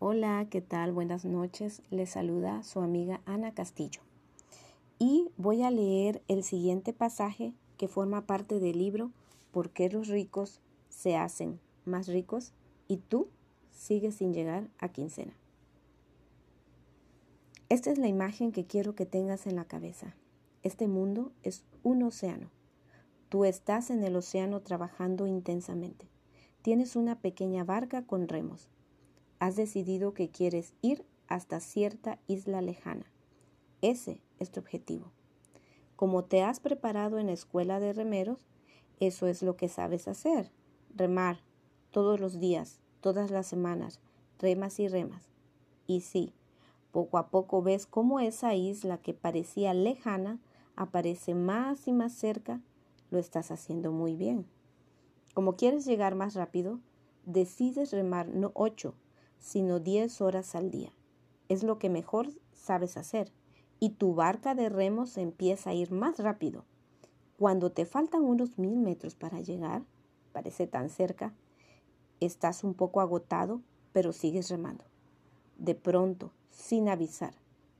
Hola, ¿qué tal? Buenas noches. Les saluda su amiga Ana Castillo. Y voy a leer el siguiente pasaje que forma parte del libro ¿Por qué los ricos se hacen más ricos y tú sigues sin llegar a quincena? Esta es la imagen que quiero que tengas en la cabeza. Este mundo es un océano. Tú estás en el océano trabajando intensamente. Tienes una pequeña barca con remos has decidido que quieres ir hasta cierta isla lejana. Ese es tu objetivo. Como te has preparado en la escuela de remeros, eso es lo que sabes hacer. Remar todos los días, todas las semanas, remas y remas. Y sí, poco a poco ves cómo esa isla que parecía lejana aparece más y más cerca. Lo estás haciendo muy bien. Como quieres llegar más rápido, decides remar no ocho, sino 10 horas al día. Es lo que mejor sabes hacer. Y tu barca de remos empieza a ir más rápido. Cuando te faltan unos mil metros para llegar, parece tan cerca, estás un poco agotado, pero sigues remando. De pronto, sin avisar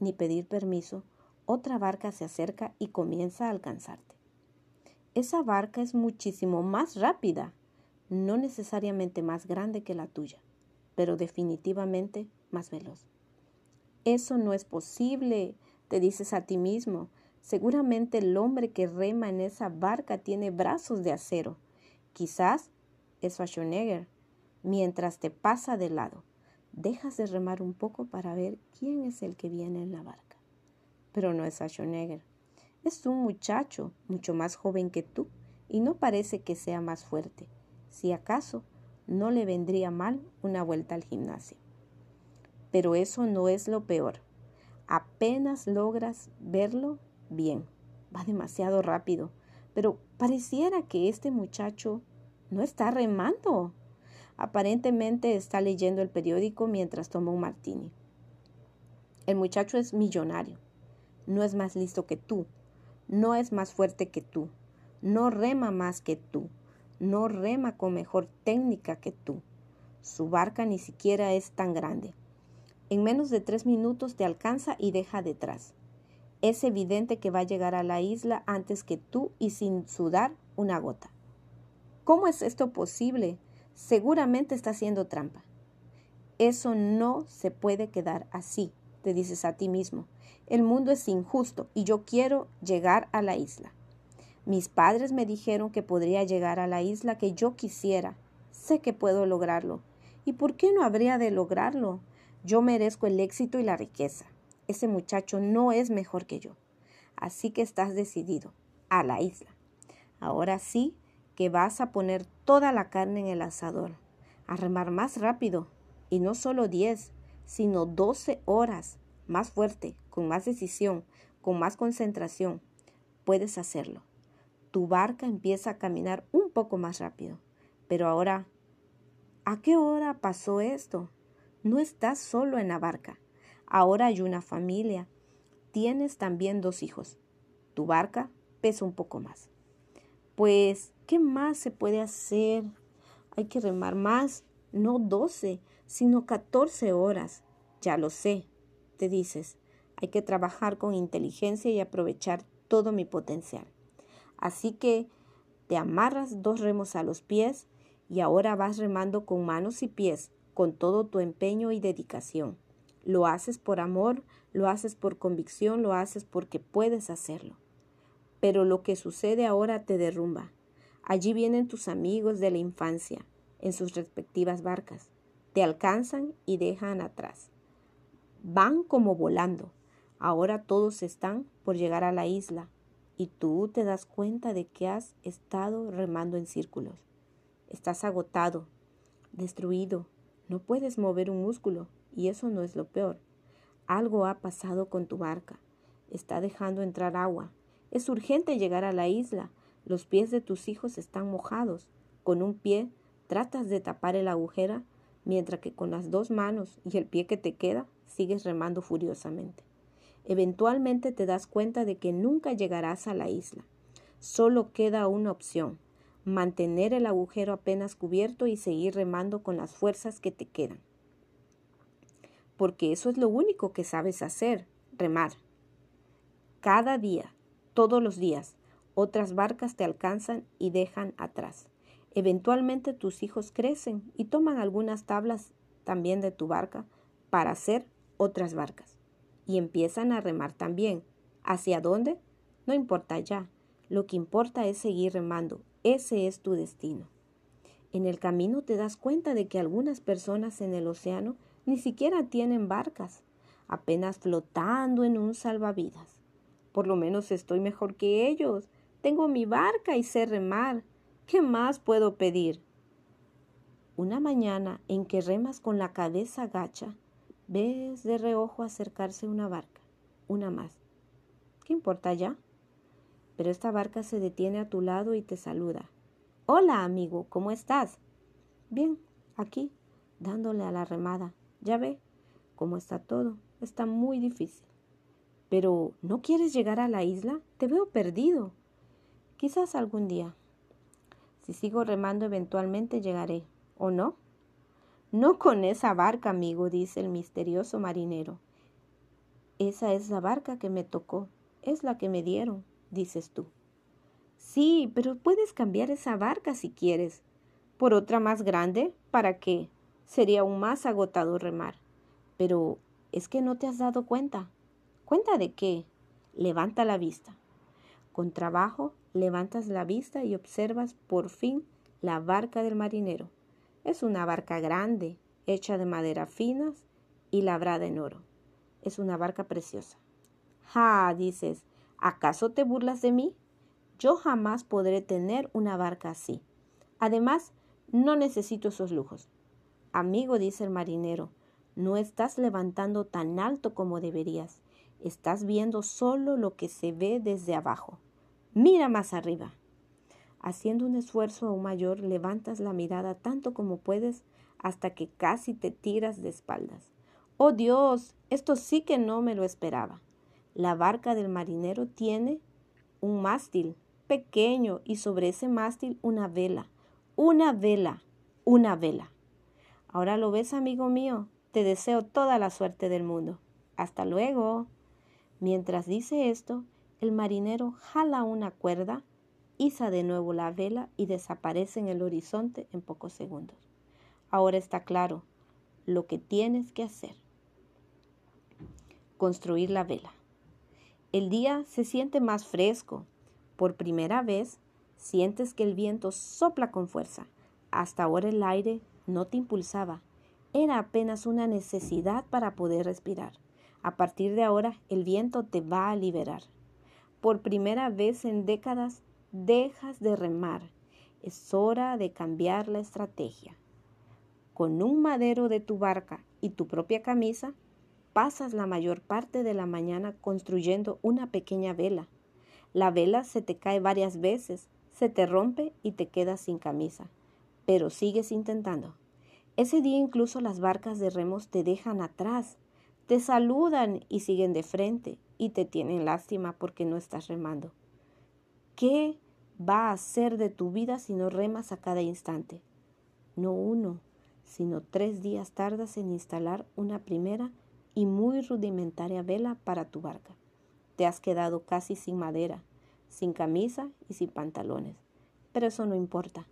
ni pedir permiso, otra barca se acerca y comienza a alcanzarte. Esa barca es muchísimo más rápida, no necesariamente más grande que la tuya pero definitivamente más veloz. Eso no es posible, te dices a ti mismo. Seguramente el hombre que rema en esa barca tiene brazos de acero. Quizás es Schwarzenegger. Mientras te pasa de lado, dejas de remar un poco para ver quién es el que viene en la barca. Pero no es Schwarzenegger. Es un muchacho mucho más joven que tú y no parece que sea más fuerte. Si acaso no le vendría mal una vuelta al gimnasio. Pero eso no es lo peor. Apenas logras verlo bien. Va demasiado rápido. Pero pareciera que este muchacho no está remando. Aparentemente está leyendo el periódico mientras toma un martini. El muchacho es millonario. No es más listo que tú. No es más fuerte que tú. No rema más que tú no rema con mejor técnica que tú. Su barca ni siquiera es tan grande. En menos de tres minutos te alcanza y deja detrás. Es evidente que va a llegar a la isla antes que tú y sin sudar una gota. ¿Cómo es esto posible? Seguramente está haciendo trampa. Eso no se puede quedar así, te dices a ti mismo. El mundo es injusto y yo quiero llegar a la isla. Mis padres me dijeron que podría llegar a la isla que yo quisiera. Sé que puedo lograrlo. ¿Y por qué no habría de lograrlo? Yo merezco el éxito y la riqueza. Ese muchacho no es mejor que yo. Así que estás decidido. A la isla. Ahora sí que vas a poner toda la carne en el asador. A remar más rápido. Y no solo diez, sino doce horas. Más fuerte, con más decisión, con más concentración. Puedes hacerlo tu barca empieza a caminar un poco más rápido. Pero ahora, ¿a qué hora pasó esto? No estás solo en la barca. Ahora hay una familia. Tienes también dos hijos. Tu barca pesa un poco más. Pues, ¿qué más se puede hacer? Hay que remar más, no 12, sino 14 horas. Ya lo sé, te dices. Hay que trabajar con inteligencia y aprovechar todo mi potencial. Así que te amarras dos remos a los pies y ahora vas remando con manos y pies, con todo tu empeño y dedicación. Lo haces por amor, lo haces por convicción, lo haces porque puedes hacerlo. Pero lo que sucede ahora te derrumba. Allí vienen tus amigos de la infancia, en sus respectivas barcas. Te alcanzan y dejan atrás. Van como volando. Ahora todos están por llegar a la isla, y tú te das cuenta de que has estado remando en círculos. Estás agotado, destruido, no puedes mover un músculo y eso no es lo peor. Algo ha pasado con tu barca, está dejando entrar agua. Es urgente llegar a la isla. Los pies de tus hijos están mojados. Con un pie tratas de tapar el agujero, mientras que con las dos manos y el pie que te queda sigues remando furiosamente. Eventualmente te das cuenta de que nunca llegarás a la isla. Solo queda una opción, mantener el agujero apenas cubierto y seguir remando con las fuerzas que te quedan. porque eso es lo único que sabes hacer, remar. Cada día, todos los días, otras barcas te alcanzan y dejan atrás. Eventualmente tus hijos crecen y toman algunas tablas también de tu barca para hacer otras barcas. Y empiezan a remar también. ¿Hacia dónde? No importa ya. Lo que importa es seguir remando. Ese es tu destino. En el camino te das cuenta de que algunas personas en el océano ni siquiera tienen barcas, apenas flotando en un salvavidas. Por lo menos estoy mejor que ellos. Tengo mi barca y sé remar. ¿Qué más puedo pedir? Una mañana en que remas con la cabeza gacha, ves de reojo acercarse una barca, una más. ¿Qué importa ya? Pero esta barca se detiene a tu lado y te saluda. Hola, amigo, ¿cómo estás? Bien, aquí, dándole a la remada. Ya ve cómo está todo. Está muy difícil. Pero, ¿no quieres llegar a la isla? Te veo perdido. Quizás algún día. Si sigo remando eventualmente llegaré, ¿o no? No con esa barca, amigo, dice el misterioso marinero. Esa es la barca que me tocó, es la que me dieron, dices tú. Sí, pero puedes cambiar esa barca si quieres. Por otra más grande, ¿para qué? Sería aún más agotador remar. Pero es que no te has dado cuenta. ¿Cuenta de qué? Levanta la vista. Con trabajo levantas la vista y observas por fin la barca del marinero. Es una barca grande, hecha de madera finas y labrada en oro. Es una barca preciosa. ¡Ja! dices, ¿acaso te burlas de mí? Yo jamás podré tener una barca así. Además, no necesito esos lujos. Amigo, dice el marinero, no estás levantando tan alto como deberías. Estás viendo solo lo que se ve desde abajo. Mira más arriba. Haciendo un esfuerzo aún mayor, levantas la mirada tanto como puedes hasta que casi te tiras de espaldas. Oh Dios, esto sí que no me lo esperaba. La barca del marinero tiene un mástil pequeño y sobre ese mástil una vela, una vela, una vela. Ahora lo ves, amigo mío, te deseo toda la suerte del mundo. Hasta luego. Mientras dice esto, el marinero jala una cuerda, iza de nuevo la vela y desaparece en el horizonte en pocos segundos. Ahora está claro lo que tienes que hacer. Construir la vela. El día se siente más fresco. Por primera vez sientes que el viento sopla con fuerza. Hasta ahora el aire no te impulsaba. Era apenas una necesidad para poder respirar. A partir de ahora el viento te va a liberar. Por primera vez en décadas dejas de remar. Es hora de cambiar la estrategia. Con un madero de tu barca y tu propia camisa, pasas la mayor parte de la mañana construyendo una pequeña vela. La vela se te cae varias veces, se te rompe y te quedas sin camisa, pero sigues intentando. Ese día incluso las barcas de remos te dejan atrás, te saludan y siguen de frente y te tienen lástima porque no estás remando. ¿Qué va a hacer de tu vida si no remas a cada instante? No uno, sino tres días tardas en instalar una primera y muy rudimentaria vela para tu barca. Te has quedado casi sin madera, sin camisa y sin pantalones. Pero eso no importa.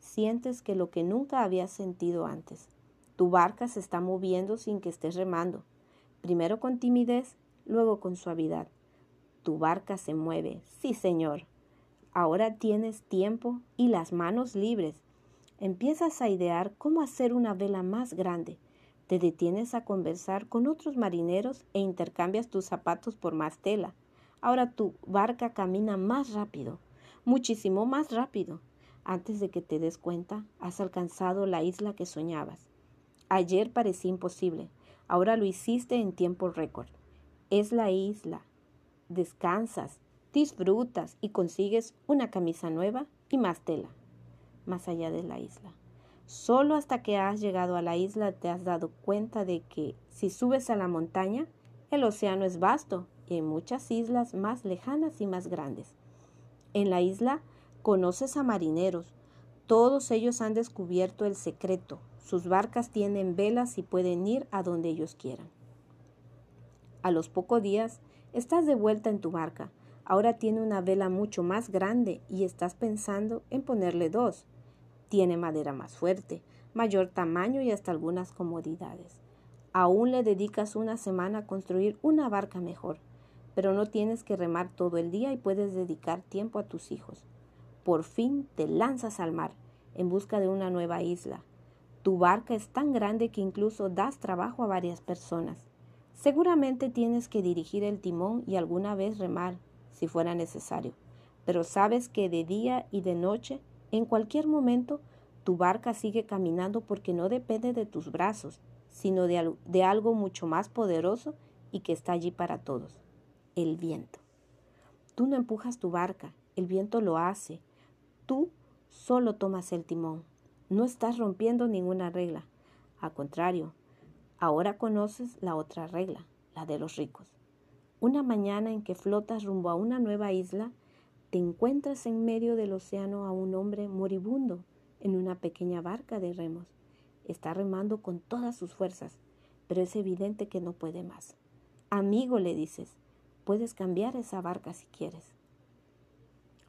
Sientes que lo que nunca habías sentido antes. Tu barca se está moviendo sin que estés remando. Primero con timidez luego con suavidad. Tu barca se mueve, sí señor. Ahora tienes tiempo y las manos libres. Empiezas a idear cómo hacer una vela más grande. Te detienes a conversar con otros marineros e intercambias tus zapatos por más tela. Ahora tu barca camina más rápido, muchísimo más rápido. Antes de que te des cuenta, has alcanzado la isla que soñabas. Ayer parecía imposible, ahora lo hiciste en tiempo récord es la isla. Descansas, disfrutas y consigues una camisa nueva y más tela, más allá de la isla. Solo hasta que has llegado a la isla te has dado cuenta de que si subes a la montaña, el océano es vasto y hay muchas islas más lejanas y más grandes. En la isla conoces a marineros, todos ellos han descubierto el secreto, Sus barcas tienen velas y pueden ir a donde ellos quieran. A los pocos días, estás de vuelta en tu barca. Ahora tiene una vela mucho más grande y estás pensando en ponerle dos. Tiene madera más fuerte, mayor tamaño y hasta algunas comodidades. Aún le dedicas una semana a construir una barca mejor, pero no tienes que remar todo el día y puedes dedicar tiempo a tus hijos. Por fin te lanzas al mar en busca de una nueva isla. Tu barca es tan grande que incluso das trabajo a varias personas. Seguramente tienes que dirigir el timón y alguna vez remar, si fuera necesario, pero sabes que de día y de noche, en cualquier momento, tu barca sigue caminando porque no depende de tus brazos, sino de, algo mucho más poderoso y que está allí para todos, el viento. Tú no empujas tu barca, el viento lo hace. Tú solo tomas el timón. No estás rompiendo ninguna regla. Al contrario, ahora conoces la otra regla, la de los ricos. Una mañana en que flotas rumbo a una nueva isla, te encuentras en medio del océano a un hombre moribundo en una pequeña barca de remos. Está remando con todas sus fuerzas, pero es evidente que no puede más. Amigo, le dices, puedes cambiar esa barca si quieres.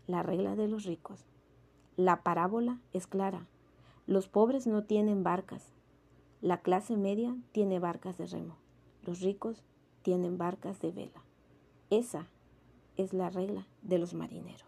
La regla de los ricos. La parábola es clara. Los pobres no tienen barcas. La clase media tiene barcas de remo. Los ricos tienen barcas de vela. Esa es la regla de los marineros.